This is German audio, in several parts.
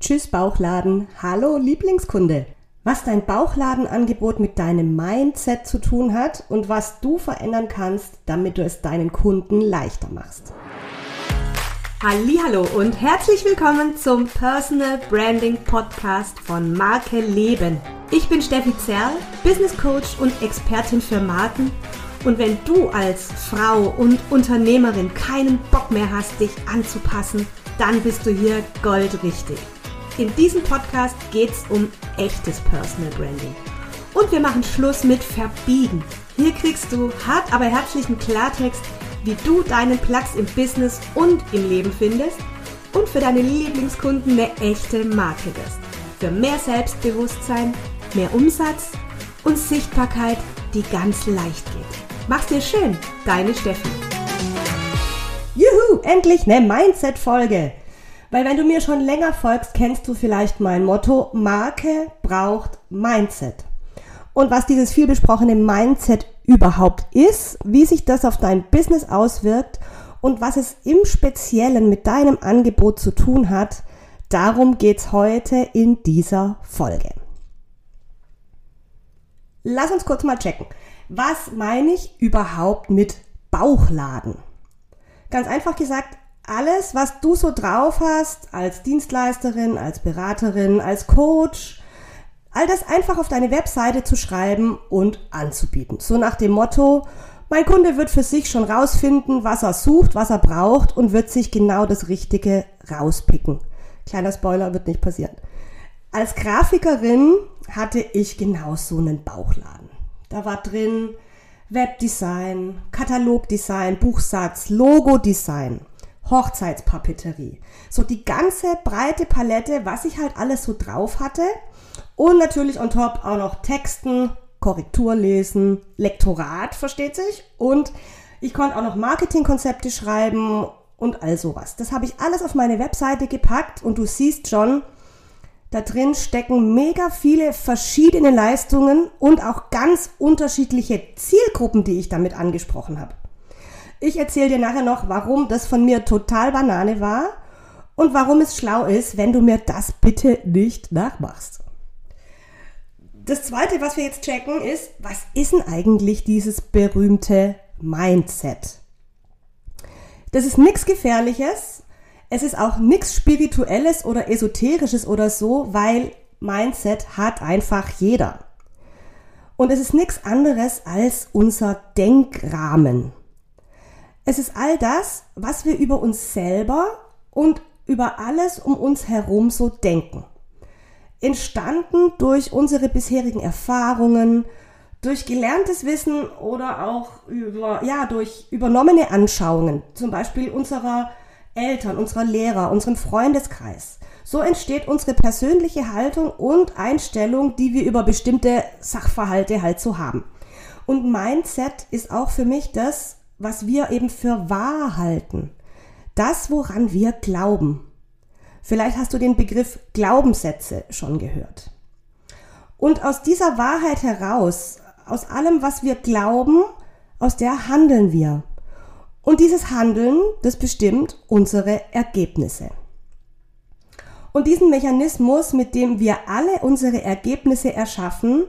Tschüss Bauchladen, hallo Lieblingskunde. Was dein Bauchladenangebot mit deinem Mindset zu tun hat und was du verändern kannst, damit du es deinen Kunden leichter machst. Hallo und herzlich willkommen zum Personal Branding Podcast von Marke Leben. Ich bin Steffi Zerl, Business Coach und Expertin für Marken. Und wenn du als Frau und Unternehmerin keinen Bock mehr hast, dich anzupassen, dann bist du hier goldrichtig. In diesem Podcast geht es um echtes Personal Branding. Und wir machen Schluss mit Verbiegen. Hier kriegst du hart aber herzlichen Klartext, wie du deinen Platz im Business und im Leben findest und für deine Lieblingskunden eine echte Marke wirst. Für mehr Selbstbewusstsein, mehr Umsatz und Sichtbarkeit, die ganz leicht geht. Mach's dir schön, deine Steffi. Juhu, endlich eine Mindset-Folge. Weil wenn du mir schon länger folgst, kennst du vielleicht mein Motto, Marke braucht Mindset. Und was dieses vielbesprochene Mindset überhaupt ist, wie sich das auf dein Business auswirkt und was es im Speziellen mit deinem Angebot zu tun hat, darum geht's heute in dieser Folge. Lass uns kurz mal checken. Was meine ich überhaupt mit Bauchladen? Ganz einfach gesagt, alles, was du so drauf hast, als Dienstleisterin, als Beraterin, als Coach, all das einfach auf deine Webseite zu schreiben und anzubieten. So nach dem Motto, mein Kunde wird für sich schon rausfinden, was er sucht, was er braucht und wird sich genau das Richtige rauspicken. Kleiner Spoiler, wird nicht passieren. Als Grafikerin hatte ich genau so einen Bauchladen. Da war drin Webdesign, Katalogdesign, Buchsatz, Logodesign. Hochzeitspapeterie. So die ganze breite Palette, was ich halt alles so drauf hatte. Und natürlich on top auch noch Texten, Korrektur lesen, Lektorat, versteht sich. Und ich konnte auch noch Marketingkonzepte schreiben und all sowas. Das habe ich alles auf meine Webseite gepackt und du siehst schon, da drin stecken mega viele verschiedene Leistungen und auch ganz unterschiedliche Zielgruppen, die ich damit angesprochen habe. Ich erzähle dir nachher noch, warum das von mir total Banane war und warum es schlau ist, wenn du mir das bitte nicht nachmachst. Das zweite, was wir jetzt checken, ist, was ist denn eigentlich dieses berühmte Mindset? Das ist nichts Gefährliches. Es ist auch nichts Spirituelles oder Esoterisches oder so, weil Mindset hat einfach jeder. Und es ist nichts anderes als unser Denkrahmen. Es ist all das, was wir über uns selber und über alles um uns herum so denken. Entstanden durch unsere bisherigen Erfahrungen, durch gelerntes Wissen oder auch über, ja, durch übernommene Anschauungen, zum Beispiel unserer Eltern, unserer Lehrer, unserem Freundeskreis. So entsteht unsere persönliche Haltung und Einstellung, die wir über bestimmte Sachverhalte halt so haben. Und Mindset ist auch für mich das, was wir eben für wahr halten. Das, woran wir glauben. Vielleicht hast du den Begriff Glaubenssätze schon gehört. Und aus dieser Wahrheit heraus, aus allem, was wir glauben, aus der handeln wir. Und dieses Handeln, das bestimmt unsere Ergebnisse. Und diesen Mechanismus, mit dem wir alle unsere Ergebnisse erschaffen,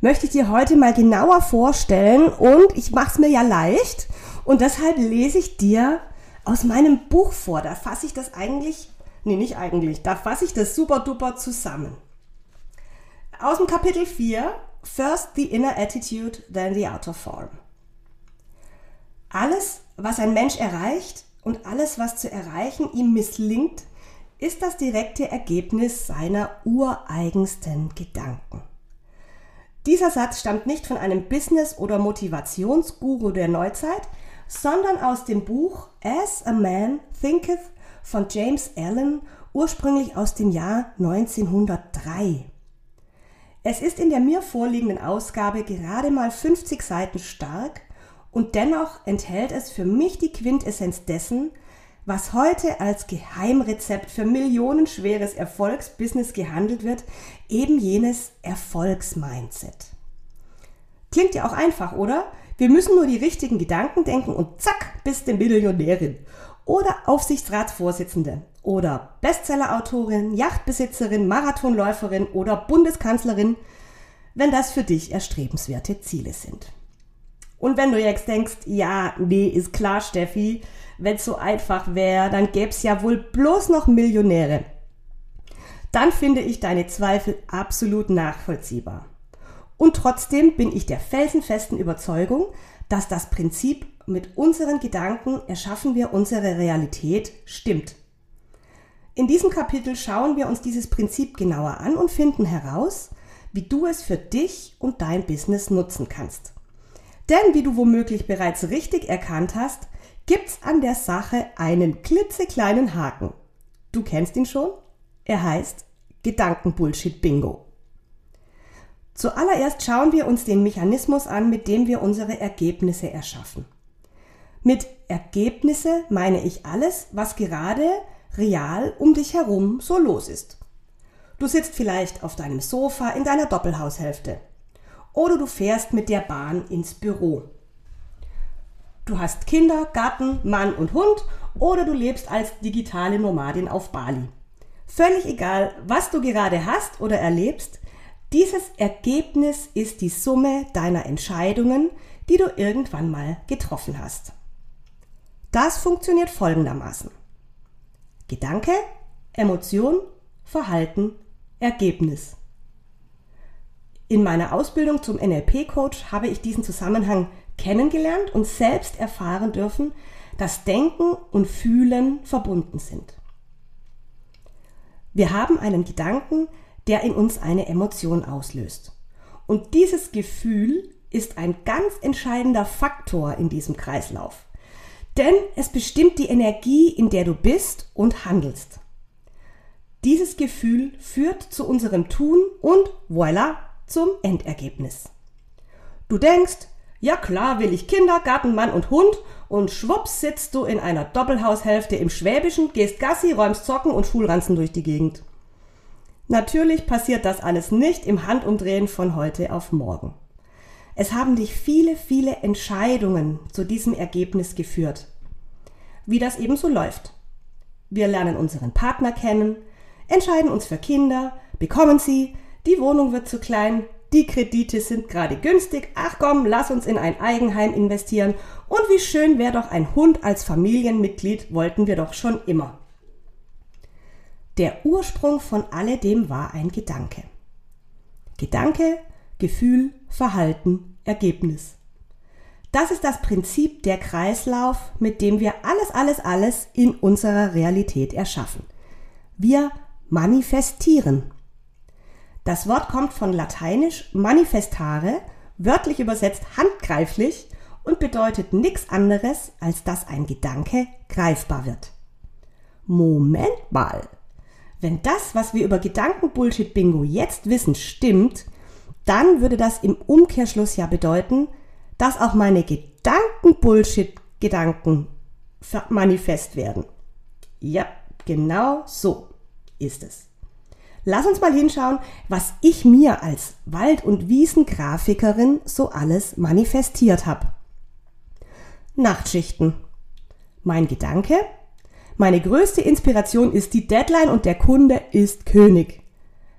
möchte ich dir heute mal genauer vorstellen und ich mache es mir ja leicht und deshalb lese ich dir aus meinem Buch vor. Da fasse ich das eigentlich, nee, nicht eigentlich, da fasse ich das super duper zusammen. Aus dem Kapitel 4, First the inner attitude, then the outer form. Alles, was ein Mensch erreicht und alles, was zu erreichen ihm misslingt, ist das direkte Ergebnis seiner ureigensten Gedanken. Dieser Satz stammt nicht von einem Business- oder Motivationsguru der Neuzeit, sondern aus dem Buch As a Man Thinketh von James Allen, ursprünglich aus dem Jahr 1903. Es ist in der mir vorliegenden Ausgabe gerade mal 50 Seiten stark und dennoch enthält es für mich die Quintessenz dessen, was heute als Geheimrezept für millionenschweres Erfolgsbusiness gehandelt wird, eben jenes Erfolgsmindset. Klingt ja auch einfach, oder? Wir müssen nur die richtigen Gedanken denken und zack, bist du Millionärin. oder Aufsichtsratsvorsitzende oder Bestsellerautorin, Yachtbesitzerin, Marathonläuferin oder Bundeskanzlerin, wenn das für dich erstrebenswerte Ziele sind. Und wenn du jetzt denkst, ja, nee, ist klar, Steffi, wenn es so einfach wäre, dann gäb's ja wohl bloß noch Millionäre. Dann finde ich deine Zweifel absolut nachvollziehbar. Und trotzdem bin ich der felsenfesten Überzeugung, dass das Prinzip mit unseren Gedanken erschaffen wir unsere Realität stimmt. In diesem Kapitel schauen wir uns dieses Prinzip genauer an und finden heraus, wie du es für dich und dein Business nutzen kannst. Denn wie du womöglich bereits richtig erkannt hast, gibt's an der Sache einen klitzekleinen Haken. Du kennst ihn schon? Er heißt Gedankenbullshit-Bingo. Zuallererst schauen wir uns den Mechanismus an, mit dem wir unsere Ergebnisse erschaffen. Mit Ergebnisse meine ich alles, was gerade real um dich herum so los ist. Du sitzt vielleicht auf deinem Sofa in deiner Doppelhaushälfte oder du fährst mit der Bahn ins Büro. Du hast Kinder, Garten, Mann und Hund oder du lebst als digitale Nomadin auf Bali. Völlig egal, was du gerade hast oder erlebst, dieses Ergebnis ist die Summe deiner Entscheidungen, die du irgendwann mal getroffen hast. Das funktioniert folgendermaßen. Gedanke, Emotion, Verhalten, Ergebnis. In meiner Ausbildung zum NLP-Coach habe ich diesen Zusammenhang kennengelernt und selbst erfahren dürfen, dass Denken und Fühlen verbunden sind. Wir haben einen Gedanken, der in uns eine Emotion auslöst. Und dieses Gefühl ist ein ganz entscheidender Faktor in diesem Kreislauf. Denn es bestimmt die Energie, in der du bist und handelst. Dieses Gefühl führt zu unserem Tun und voilà zum Endergebnis. Du denkst, ja klar will ich Kinder, Garten, Mann und Hund und schwupps sitzt du in einer Doppelhaushälfte im Schwäbischen, gehst Gassi, räumst Zocken und Schulranzen durch die Gegend. Natürlich passiert das alles nicht im Handumdrehen von heute auf morgen. Es haben dich viele, viele Entscheidungen zu diesem Ergebnis geführt. Wie das eben so läuft. Wir lernen unseren Partner kennen, entscheiden uns für Kinder, bekommen sie, die Wohnung wird zu klein, die Kredite sind gerade günstig, ach komm, lass uns in ein Eigenheim investieren und wie schön wäre doch ein Hund als Familienmitglied, wollten wir doch schon immer. Der Ursprung von alledem war ein Gedanke. Gedanke, Gefühl, Verhalten, Ergebnis. Das ist das Prinzip der Kreislauf, mit dem wir alles, alles, alles in unserer Realität erschaffen. Wir manifestieren. Das Wort kommt von lateinisch manifestare, wörtlich übersetzt handgreiflich und bedeutet nichts anderes, als dass ein Gedanke greifbar wird. Moment mal. Wenn das, was wir über Gedankenbullshit-Bingo jetzt wissen, stimmt, dann würde das im Umkehrschluss ja bedeuten, dass auch meine Gedankenbullshit-Gedanken manifest werden. Ja, genau so ist es. Lass uns mal hinschauen, was ich mir als Wald- und Wiesengrafikerin so alles manifestiert habe. Nachtschichten. Mein Gedanke, meine größte Inspiration ist die Deadline und der Kunde ist König.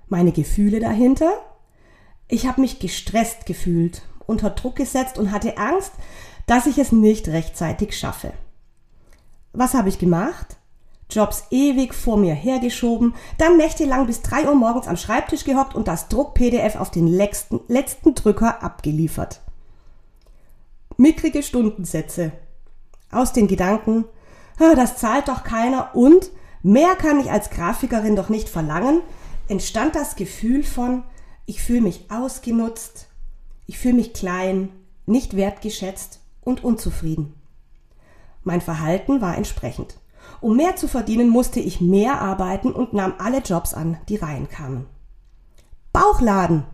Meine Gefühle dahinter? Ich habe mich gestresst gefühlt, unter Druck gesetzt und hatte Angst, dass ich es nicht rechtzeitig schaffe. Was habe ich gemacht? Jobs ewig vor mir hergeschoben, dann nächtelang bis drei Uhr morgens am Schreibtisch gehockt und das Druck-PDF auf den letzten, letzten Drücker abgeliefert. Mickrige Stundensätze. Aus den Gedanken, das zahlt doch keiner und mehr kann ich als Grafikerin doch nicht verlangen, entstand das Gefühl von, ich fühle mich ausgenutzt, ich fühle mich klein, nicht wertgeschätzt und unzufrieden. Mein Verhalten war entsprechend. Um mehr zu verdienen, musste ich mehr arbeiten und nahm alle Jobs an, die reinkamen. Bauchladen!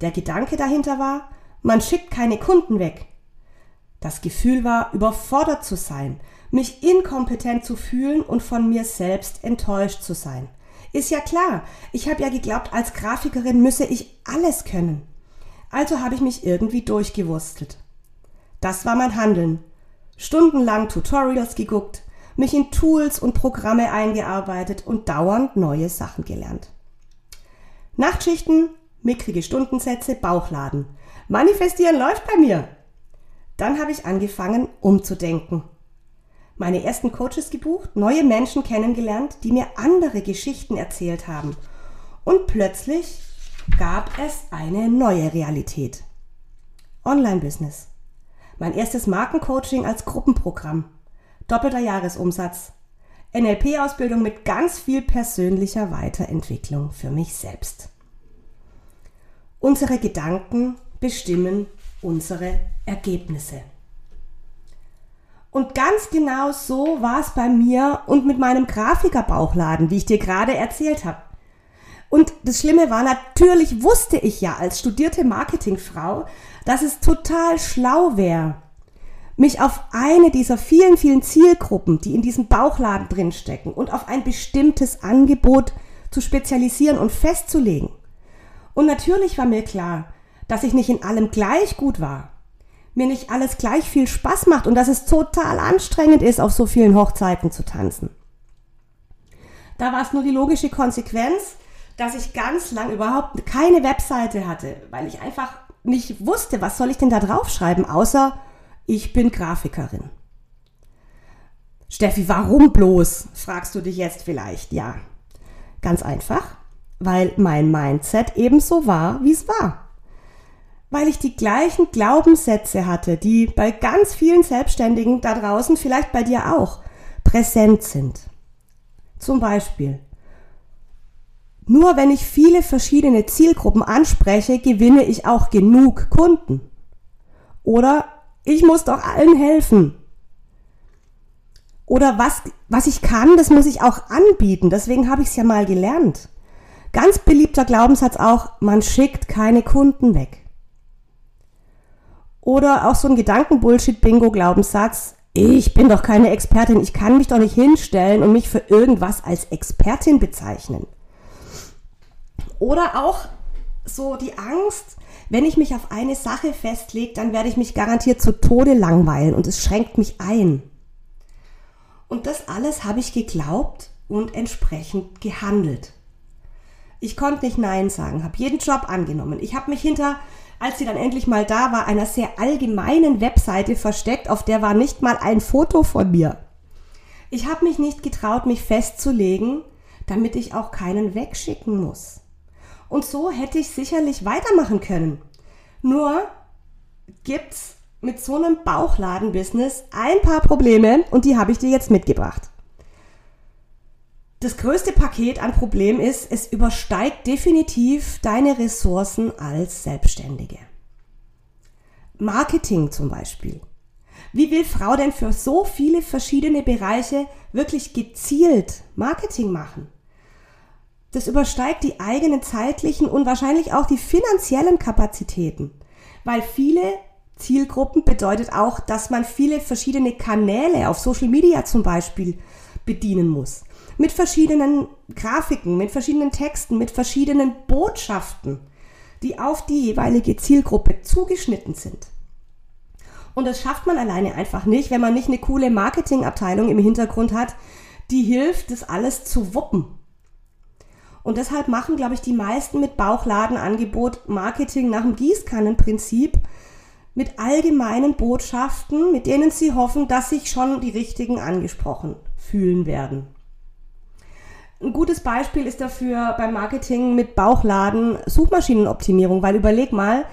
Der Gedanke dahinter war, man schickt keine Kunden weg. Das Gefühl war, überfordert zu sein, mich inkompetent zu fühlen und von mir selbst enttäuscht zu sein. Ist ja klar, ich habe ja geglaubt, als Grafikerin müsse ich alles können. Also habe ich mich irgendwie durchgewurstelt. Das war mein Handeln. stundenlang Tutorials geguckt, mich in Tools und Programme eingearbeitet und dauernd neue Sachen gelernt. Nachtschichten, mickrige Stundensätze, Bauchladen. Manifestieren läuft bei mir. Dann habe ich angefangen, umzudenken. Meine ersten Coaches gebucht, neue Menschen kennengelernt, die mir andere Geschichten erzählt haben. Und plötzlich gab es eine neue Realität. Online-Business. Mein erstes Markencoaching als Gruppenprogramm. Doppelter Jahresumsatz. NLP-Ausbildung mit ganz viel persönlicher Weiterentwicklung für mich selbst. Unsere Gedanken bestimmen unsere Ergebnisse. Und ganz genau so war es bei mir und mit meinem Grafikerbauchladen, wie ich dir gerade erzählt habe. Und das Schlimme war, natürlich wusste ich ja als studierte Marketingfrau, dass es total schlau wäre, mich auf eine dieser vielen, vielen Zielgruppen, die in diesem Bauchladen drinstecken und auf ein bestimmtes Angebot zu spezialisieren und festzulegen. Und natürlich war mir klar, dass ich nicht in allem gleich gut war, mir nicht alles gleich viel Spaß macht und dass es total anstrengend ist, auf so vielen Hochzeiten zu tanzen. Da war es nur die logische Konsequenz, dass ich ganz lang überhaupt keine Webseite hatte, weil ich einfach nicht wusste, was soll ich denn da draufschreiben, außer ich bin Grafikerin. Steffi, warum bloß? fragst du dich jetzt vielleicht. Ja, ganz einfach, weil mein Mindset ebenso war, wie es war weil ich die gleichen Glaubenssätze hatte, die bei ganz vielen Selbstständigen da draußen, vielleicht bei dir auch, präsent sind. Zum Beispiel, nur wenn ich viele verschiedene Zielgruppen anspreche, gewinne ich auch genug Kunden. Oder ich muss doch allen helfen. Oder was, was ich kann, das muss ich auch anbieten. Deswegen habe ich es ja mal gelernt. Ganz beliebter Glaubenssatz auch, man schickt keine Kunden weg. Oder auch so ein Gedankenbullshit-Bingo-Glaubenssatz. Ich bin doch keine Expertin. Ich kann mich doch nicht hinstellen und mich für irgendwas als Expertin bezeichnen. Oder auch so die Angst, wenn ich mich auf eine Sache festlege, dann werde ich mich garantiert zu Tode langweilen und es schränkt mich ein. Und das alles habe ich geglaubt und entsprechend gehandelt. Ich konnte nicht Nein sagen, habe jeden Job angenommen. Ich habe mich hinter als sie dann endlich mal da war, einer sehr allgemeinen Webseite versteckt, auf der war nicht mal ein Foto von mir. Ich habe mich nicht getraut, mich festzulegen, damit ich auch keinen wegschicken muss. Und so hätte ich sicherlich weitermachen können. Nur gibt's mit so einem Bauchladen-Business ein paar Probleme und die habe ich dir jetzt mitgebracht. Das größte Paket an Problemen ist, es übersteigt definitiv deine Ressourcen als Selbstständige. Marketing zum Beispiel. Wie will Frau denn für so viele verschiedene Bereiche wirklich gezielt Marketing machen? Das übersteigt die eigenen zeitlichen und wahrscheinlich auch die finanziellen Kapazitäten, weil viele Zielgruppen bedeutet auch, dass man viele verschiedene Kanäle auf Social Media zum Beispiel bedienen muss mit verschiedenen Grafiken, mit verschiedenen Texten, mit verschiedenen Botschaften, die auf die jeweilige Zielgruppe zugeschnitten sind. Und das schafft man alleine einfach nicht, wenn man nicht eine coole Marketingabteilung im Hintergrund hat, die hilft, das alles zu wuppen. Und deshalb machen, glaube ich, die meisten mit Bauchladenangebot Marketing nach dem Gießkannenprinzip mit allgemeinen Botschaften, mit denen sie hoffen, dass sich schon die richtigen angesprochen fühlen werden. Ein gutes Beispiel ist dafür beim Marketing mit Bauchladen Suchmaschinenoptimierung, weil überleg mal,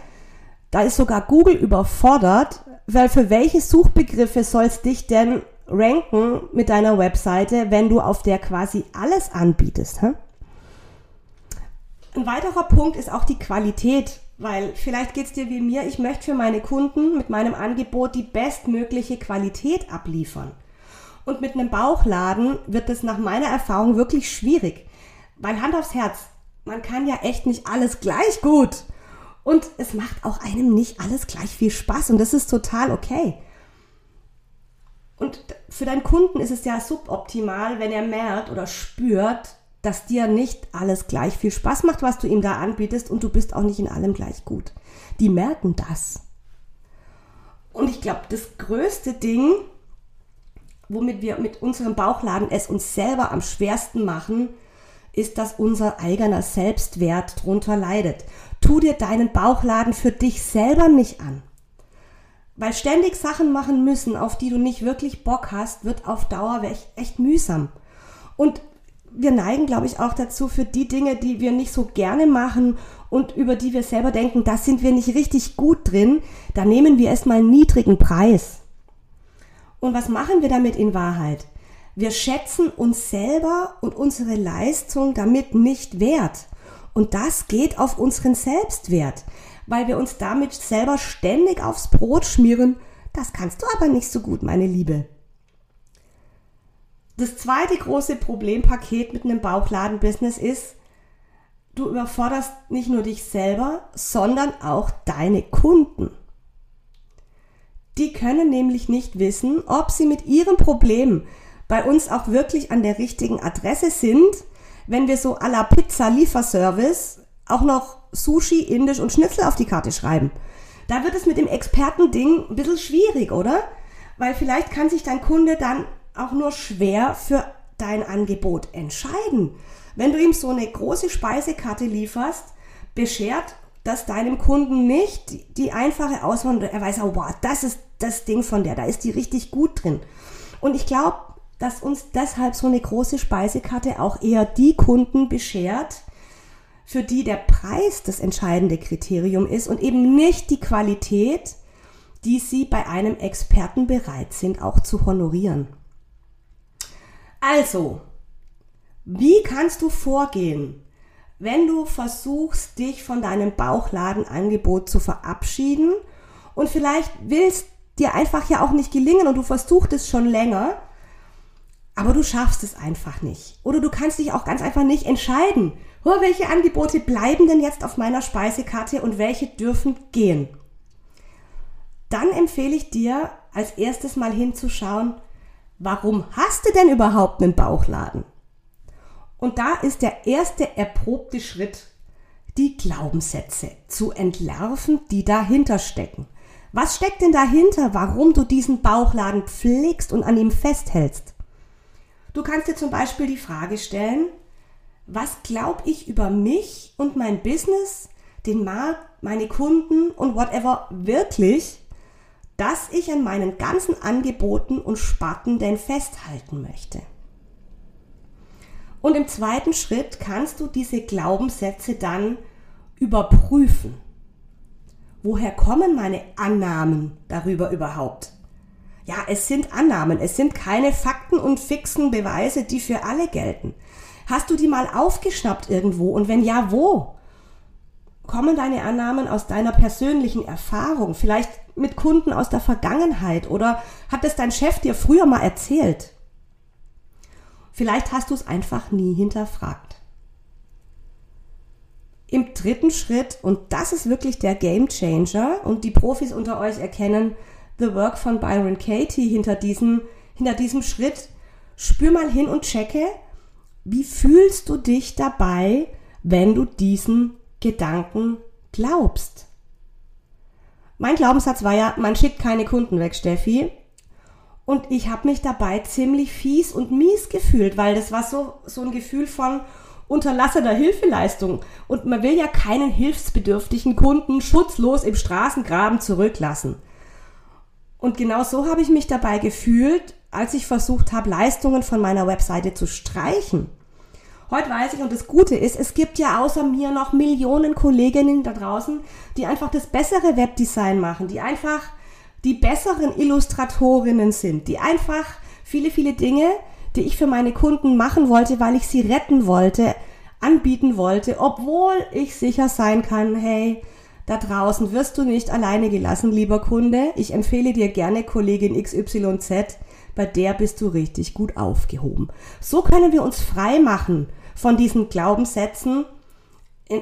da ist sogar Google überfordert, weil für welche Suchbegriffe soll es dich denn ranken mit deiner Webseite, wenn du auf der quasi alles anbietest? Hä? Ein weiterer Punkt ist auch die Qualität, weil vielleicht geht es dir wie mir, ich möchte für meine Kunden mit meinem Angebot die bestmögliche Qualität abliefern. Und mit einem Bauchladen wird es nach meiner Erfahrung wirklich schwierig. Weil Hand aufs Herz, man kann ja echt nicht alles gleich gut. Und es macht auch einem nicht alles gleich viel Spaß und das ist total okay. Und für deinen Kunden ist es ja suboptimal, wenn er merkt oder spürt, dass dir nicht alles gleich viel Spaß macht, was du ihm da anbietest und du bist auch nicht in allem gleich gut. Die merken das. Und ich glaube, das größte Ding, womit wir mit unserem Bauchladen es uns selber am schwersten machen, ist, dass unser eigener Selbstwert drunter leidet. Tu dir deinen Bauchladen für dich selber nicht an. Weil ständig Sachen machen müssen, auf die du nicht wirklich Bock hast, wird auf Dauer echt, echt mühsam. Und wir neigen, glaube ich, auch dazu, für die Dinge, die wir nicht so gerne machen und über die wir selber denken, da sind wir nicht richtig gut drin, da nehmen wir erstmal einen niedrigen Preis. Und was machen wir damit in Wahrheit? Wir schätzen uns selber und unsere Leistung damit nicht wert. Und das geht auf unseren Selbstwert, weil wir uns damit selber ständig aufs Brot schmieren. Das kannst du aber nicht so gut, meine Liebe. Das zweite große Problempaket mit einem Bauchladenbusiness ist, du überforderst nicht nur dich selber, sondern auch deine Kunden. Die können nämlich nicht wissen, ob sie mit ihrem Problem bei uns auch wirklich an der richtigen Adresse sind, wenn wir so à la Pizza Lieferservice auch noch Sushi, Indisch und Schnitzel auf die Karte schreiben. Da wird es mit dem Expertending ein bisschen schwierig, oder? Weil vielleicht kann sich dein Kunde dann auch nur schwer für dein Angebot entscheiden. Wenn du ihm so eine große Speisekarte lieferst, beschert das deinem Kunden nicht die, die einfache Auswahl. Er weiß auch, wow, das ist das Ding von der, da ist die richtig gut drin. Und ich glaube, dass uns deshalb so eine große Speisekarte auch eher die Kunden beschert, für die der Preis das entscheidende Kriterium ist und eben nicht die Qualität, die sie bei einem Experten bereit sind auch zu honorieren. Also, wie kannst du vorgehen, wenn du versuchst, dich von deinem Bauchladenangebot zu verabschieden und vielleicht willst dir einfach ja auch nicht gelingen und du versuchst es schon länger, aber du schaffst es einfach nicht. Oder du kannst dich auch ganz einfach nicht entscheiden, oh, welche Angebote bleiben denn jetzt auf meiner Speisekarte und welche dürfen gehen. Dann empfehle ich dir als erstes mal hinzuschauen, warum hast du denn überhaupt einen Bauchladen? Und da ist der erste erprobte Schritt, die Glaubenssätze zu entlarven, die dahinter stecken. Was steckt denn dahinter, warum du diesen Bauchladen pflegst und an ihm festhältst? Du kannst dir zum Beispiel die Frage stellen, was glaube ich über mich und mein Business, den Markt, meine Kunden und whatever wirklich, dass ich an meinen ganzen Angeboten und Sparten denn festhalten möchte. Und im zweiten Schritt kannst du diese Glaubenssätze dann überprüfen. Woher kommen meine Annahmen darüber überhaupt? Ja, es sind Annahmen, es sind keine Fakten und fixen Beweise, die für alle gelten. Hast du die mal aufgeschnappt irgendwo und wenn ja, wo? Kommen deine Annahmen aus deiner persönlichen Erfahrung, vielleicht mit Kunden aus der Vergangenheit oder hat es dein Chef dir früher mal erzählt? Vielleicht hast du es einfach nie hinterfragt. Im dritten Schritt, und das ist wirklich der Game Changer, und die Profis unter euch erkennen The Work von Byron Katie hinter diesem, hinter diesem Schritt, spür mal hin und checke, wie fühlst du dich dabei, wenn du diesen Gedanken glaubst? Mein Glaubenssatz war ja, man schickt keine Kunden weg, Steffi. Und ich habe mich dabei ziemlich fies und mies gefühlt, weil das war so, so ein Gefühl von unterlassener Hilfeleistung. Und man will ja keinen hilfsbedürftigen Kunden schutzlos im Straßengraben zurücklassen. Und genau so habe ich mich dabei gefühlt, als ich versucht habe, Leistungen von meiner Webseite zu streichen. Heute weiß ich, und das Gute ist, es gibt ja außer mir noch Millionen Kolleginnen da draußen, die einfach das bessere Webdesign machen, die einfach die besseren Illustratorinnen sind, die einfach viele, viele Dinge, die ich für meine Kunden machen wollte, weil ich sie retten wollte, anbieten wollte, obwohl ich sicher sein kann, hey, da draußen wirst du nicht alleine gelassen, lieber Kunde. Ich empfehle dir gerne Kollegin XYZ, bei der bist du richtig gut aufgehoben. So können wir uns frei machen von diesen Glaubenssätzen,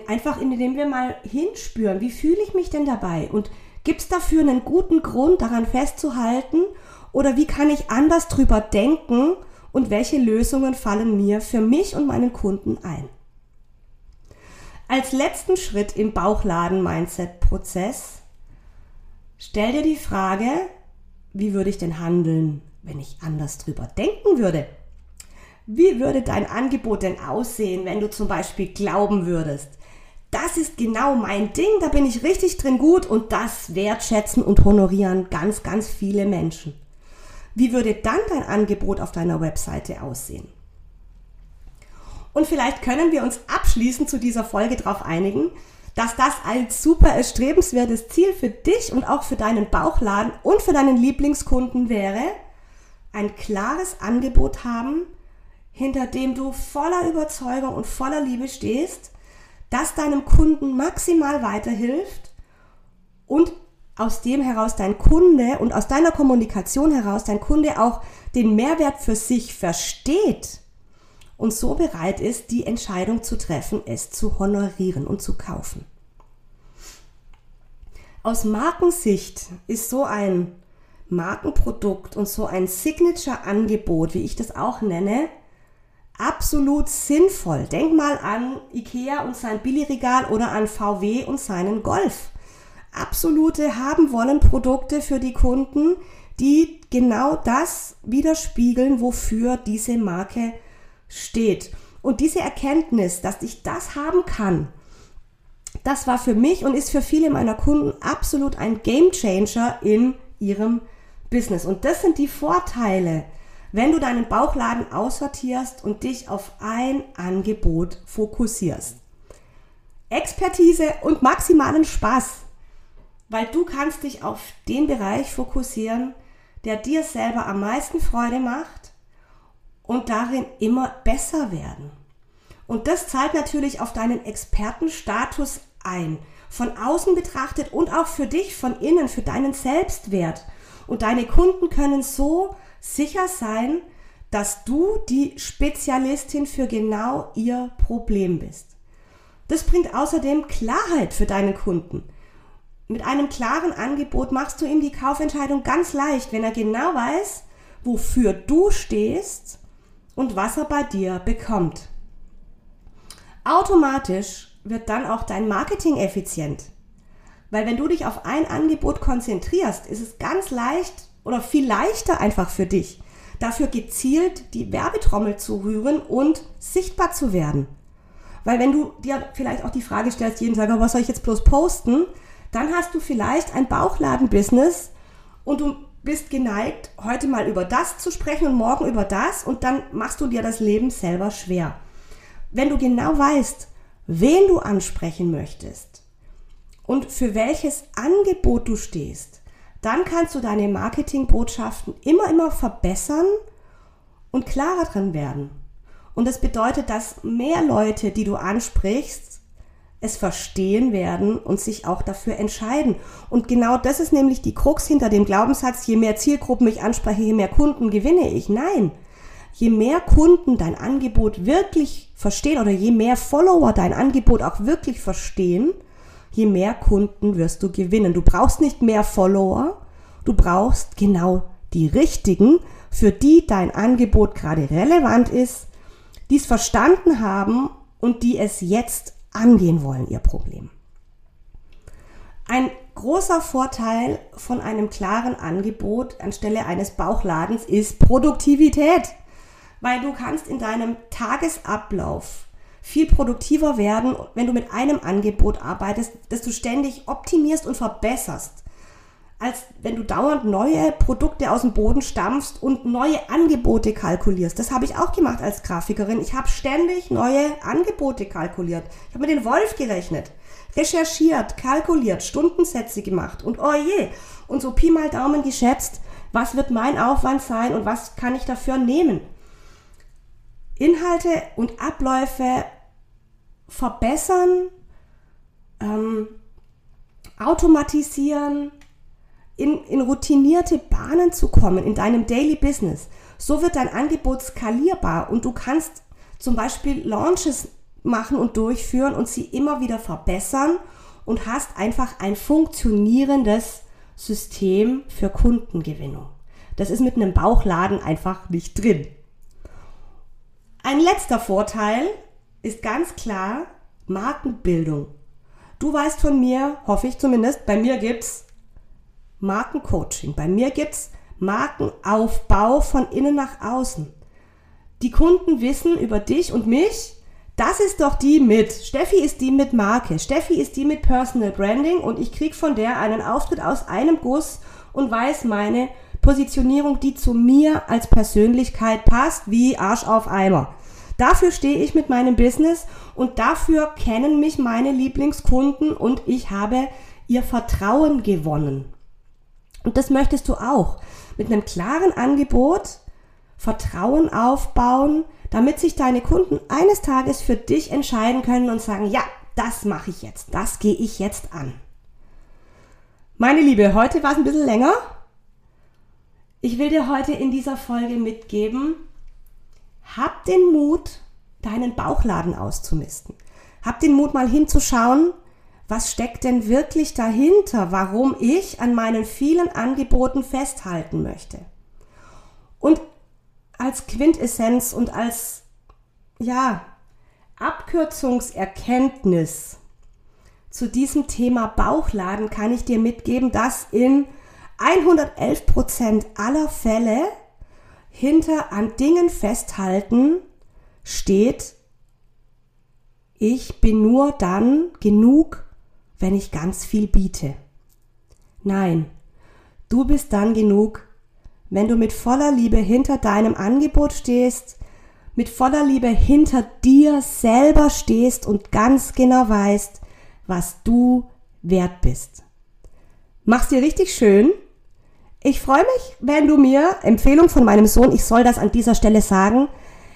einfach indem wir mal hinspüren, wie fühle ich mich denn dabei und Gibt es dafür einen guten Grund, daran festzuhalten? Oder wie kann ich anders drüber denken und welche Lösungen fallen mir für mich und meinen Kunden ein? Als letzten Schritt im Bauchladen-Mindset-Prozess stell dir die Frage, wie würde ich denn handeln, wenn ich anders drüber denken würde? Wie würde dein Angebot denn aussehen, wenn du zum Beispiel glauben würdest, das ist genau mein Ding, da bin ich richtig drin gut und das wertschätzen und honorieren ganz, ganz viele Menschen. Wie würde dann dein Angebot auf deiner Webseite aussehen? Und vielleicht können wir uns abschließend zu dieser Folge darauf einigen, dass das ein super erstrebenswertes Ziel für dich und auch für deinen Bauchladen und für deinen Lieblingskunden wäre, ein klares Angebot haben, hinter dem du voller Überzeugung und voller Liebe stehst, das deinem Kunden maximal weiterhilft und aus dem heraus dein Kunde und aus deiner Kommunikation heraus dein Kunde auch den Mehrwert für sich versteht und so bereit ist, die Entscheidung zu treffen, es zu honorieren und zu kaufen. Aus Markensicht ist so ein Markenprodukt und so ein Signature-Angebot, wie ich das auch nenne, absolut sinnvoll. Denk mal an Ikea und sein Billigregal oder an VW und seinen Golf. Absolute haben wollen Produkte für die Kunden, die genau das widerspiegeln, wofür diese Marke steht. Und diese Erkenntnis, dass ich das haben kann, das war für mich und ist für viele meiner Kunden absolut ein Game Changer in ihrem Business. Und das sind die Vorteile, wenn du deinen Bauchladen aussortierst und dich auf ein Angebot fokussierst. Expertise und maximalen Spaß, weil du kannst dich auf den Bereich fokussieren, der dir selber am meisten Freude macht und darin immer besser werden. Und das zahlt natürlich auf deinen Expertenstatus ein. Von außen betrachtet und auch für dich von innen, für deinen Selbstwert. Und deine Kunden können so sicher sein, dass du die Spezialistin für genau ihr Problem bist. Das bringt außerdem Klarheit für deinen Kunden. Mit einem klaren Angebot machst du ihm die Kaufentscheidung ganz leicht, wenn er genau weiß, wofür du stehst und was er bei dir bekommt. Automatisch wird dann auch dein Marketing effizient. Weil wenn du dich auf ein Angebot konzentrierst, ist es ganz leicht oder viel leichter einfach für dich, dafür gezielt die Werbetrommel zu rühren und sichtbar zu werden. Weil wenn du dir vielleicht auch die Frage stellst, jeden Tag, was soll ich jetzt bloß posten, dann hast du vielleicht ein Bauchladen-Business und du bist geneigt, heute mal über das zu sprechen und morgen über das und dann machst du dir das Leben selber schwer. Wenn du genau weißt, wen du ansprechen möchtest und für welches Angebot du stehst, dann kannst du deine Marketingbotschaften immer, immer verbessern und klarer drin werden. Und das bedeutet, dass mehr Leute, die du ansprichst, es verstehen werden und sich auch dafür entscheiden. Und genau das ist nämlich die Krux hinter dem Glaubenssatz, je mehr Zielgruppen ich anspreche, je mehr Kunden gewinne ich. Nein, je mehr Kunden dein Angebot wirklich verstehen oder je mehr Follower dein Angebot auch wirklich verstehen, je mehr Kunden wirst du gewinnen. Du brauchst nicht mehr Follower, du brauchst genau die richtigen, für die dein Angebot gerade relevant ist, die es verstanden haben und die es jetzt angehen wollen, ihr Problem. Ein großer Vorteil von einem klaren Angebot anstelle eines Bauchladens ist Produktivität, weil du kannst in deinem Tagesablauf viel produktiver werden, wenn du mit einem Angebot arbeitest, das du ständig optimierst und verbesserst, als wenn du dauernd neue Produkte aus dem Boden stampfst und neue Angebote kalkulierst. Das habe ich auch gemacht als Grafikerin. Ich habe ständig neue Angebote kalkuliert. Ich habe mit den Wolf gerechnet, recherchiert, kalkuliert, Stundensätze gemacht und oh je, und so Pi mal Daumen geschätzt, was wird mein Aufwand sein und was kann ich dafür nehmen. Inhalte und Abläufe verbessern, ähm, automatisieren, in, in routinierte Bahnen zu kommen in deinem Daily Business. So wird dein Angebot skalierbar und du kannst zum Beispiel Launches machen und durchführen und sie immer wieder verbessern und hast einfach ein funktionierendes System für Kundengewinnung. Das ist mit einem Bauchladen einfach nicht drin. Ein letzter Vorteil ist ganz klar Markenbildung. Du weißt von mir, hoffe ich zumindest, bei mir gibt's Markencoaching. Bei mir gibt's Markenaufbau von innen nach außen. Die Kunden wissen über dich und mich, das ist doch die mit. Steffi ist die mit Marke. Steffi ist die mit Personal Branding und ich krieg von der einen Auftritt aus einem Guss und weiß meine Positionierung, die zu mir als Persönlichkeit passt, wie Arsch auf Eimer. Dafür stehe ich mit meinem Business und dafür kennen mich meine Lieblingskunden und ich habe ihr Vertrauen gewonnen. Und das möchtest du auch. Mit einem klaren Angebot Vertrauen aufbauen, damit sich deine Kunden eines Tages für dich entscheiden können und sagen, ja, das mache ich jetzt, das gehe ich jetzt an. Meine Liebe, heute war es ein bisschen länger. Ich will dir heute in dieser Folge mitgeben, hab den Mut, deinen Bauchladen auszumisten. Hab den Mut mal hinzuschauen, was steckt denn wirklich dahinter, warum ich an meinen vielen Angeboten festhalten möchte. Und als Quintessenz und als, ja, Abkürzungserkenntnis zu diesem Thema Bauchladen kann ich dir mitgeben, dass in 111 Prozent aller Fälle hinter an Dingen festhalten steht, ich bin nur dann genug, wenn ich ganz viel biete. Nein, du bist dann genug, wenn du mit voller Liebe hinter deinem Angebot stehst, mit voller Liebe hinter dir selber stehst und ganz genau weißt, was du wert bist. Mach's dir richtig schön. Ich freue mich, wenn du mir, Empfehlung von meinem Sohn, ich soll das an dieser Stelle sagen,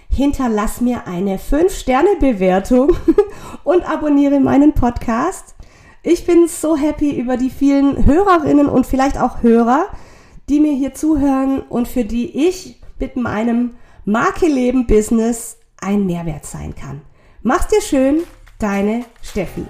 hinterlass mir eine 5-Sterne-Bewertung und abonniere meinen Podcast. Ich bin so happy über die vielen Hörerinnen und vielleicht auch Hörer, die mir hier zuhören und für die ich mit meinem Marke Leben Business ein Mehrwert sein kann. Mach's dir schön, deine Steffi.